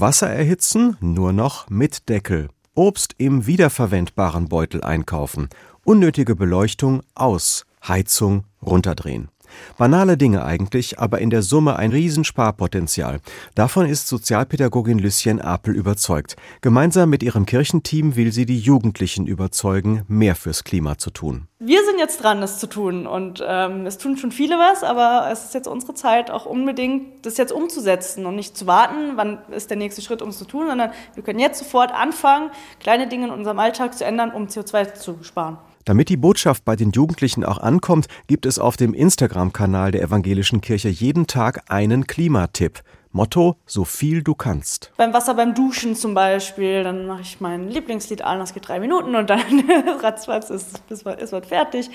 Wasser erhitzen nur noch mit Deckel. Obst im wiederverwendbaren Beutel einkaufen. Unnötige Beleuchtung aus. Heizung runterdrehen. Banale Dinge eigentlich, aber in der Summe ein Riesensparpotenzial. Davon ist Sozialpädagogin Lucien Apel überzeugt. Gemeinsam mit ihrem Kirchenteam will sie die Jugendlichen überzeugen, mehr fürs Klima zu tun. Wir sind jetzt dran, das zu tun. Und ähm, es tun schon viele was, aber es ist jetzt unsere Zeit, auch unbedingt das jetzt umzusetzen und nicht zu warten, wann ist der nächste Schritt, um es zu tun, sondern wir können jetzt sofort anfangen, kleine Dinge in unserem Alltag zu ändern, um CO2 zu sparen. Damit die Botschaft bei den Jugendlichen auch ankommt, gibt es auf dem Instagram-Kanal der Evangelischen Kirche jeden Tag einen Klimatipp. Motto, so viel du kannst. Beim Wasser beim Duschen zum Beispiel, dann mache ich mein Lieblingslied an, das geht drei Minuten und dann ratzfatz ist es wird fertig.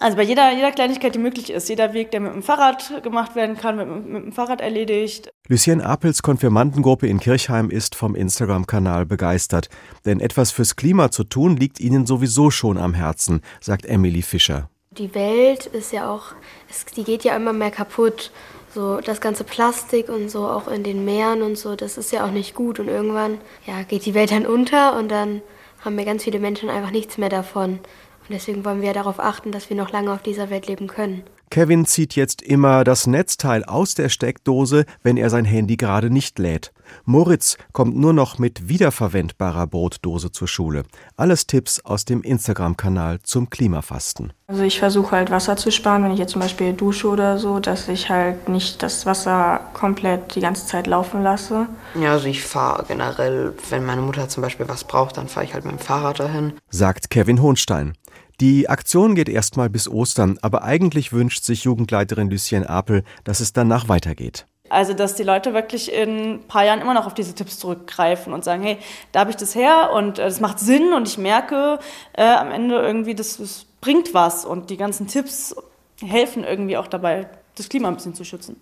Also bei jeder, jeder Kleinigkeit, die möglich ist, jeder Weg, der mit dem Fahrrad gemacht werden kann, wird mit, mit dem Fahrrad erledigt. Lucien Apels Konfirmandengruppe in Kirchheim ist vom Instagram-Kanal begeistert. Denn etwas fürs Klima zu tun, liegt ihnen sowieso schon am Herzen, sagt Emily Fischer. Die Welt ist ja auch, es, die geht ja immer mehr kaputt. So das ganze Plastik und so auch in den Meeren und so, das ist ja auch nicht gut. Und irgendwann ja, geht die Welt dann unter und dann haben wir ganz viele Menschen einfach nichts mehr davon. Und deswegen wollen wir darauf achten, dass wir noch lange auf dieser Welt leben können. Kevin zieht jetzt immer das Netzteil aus der Steckdose, wenn er sein Handy gerade nicht lädt. Moritz kommt nur noch mit wiederverwendbarer Brotdose zur Schule. Alles Tipps aus dem Instagram-Kanal zum Klimafasten. Also ich versuche halt Wasser zu sparen, wenn ich jetzt zum Beispiel dusche oder so, dass ich halt nicht das Wasser komplett die ganze Zeit laufen lasse. Ja, also ich fahre generell, wenn meine Mutter zum Beispiel was braucht, dann fahre ich halt mit dem Fahrrad dahin. Sagt Kevin Hohnstein. Die Aktion geht erstmal bis Ostern, aber eigentlich wünscht sich Jugendleiterin Lucien Apel, dass es danach weitergeht. Also, dass die Leute wirklich in ein paar Jahren immer noch auf diese Tipps zurückgreifen und sagen, hey, da habe ich das her und äh, macht Sinn und ich merke äh, am Ende irgendwie, das, das bringt was und die ganzen Tipps helfen irgendwie auch dabei, das Klima ein bisschen zu schützen.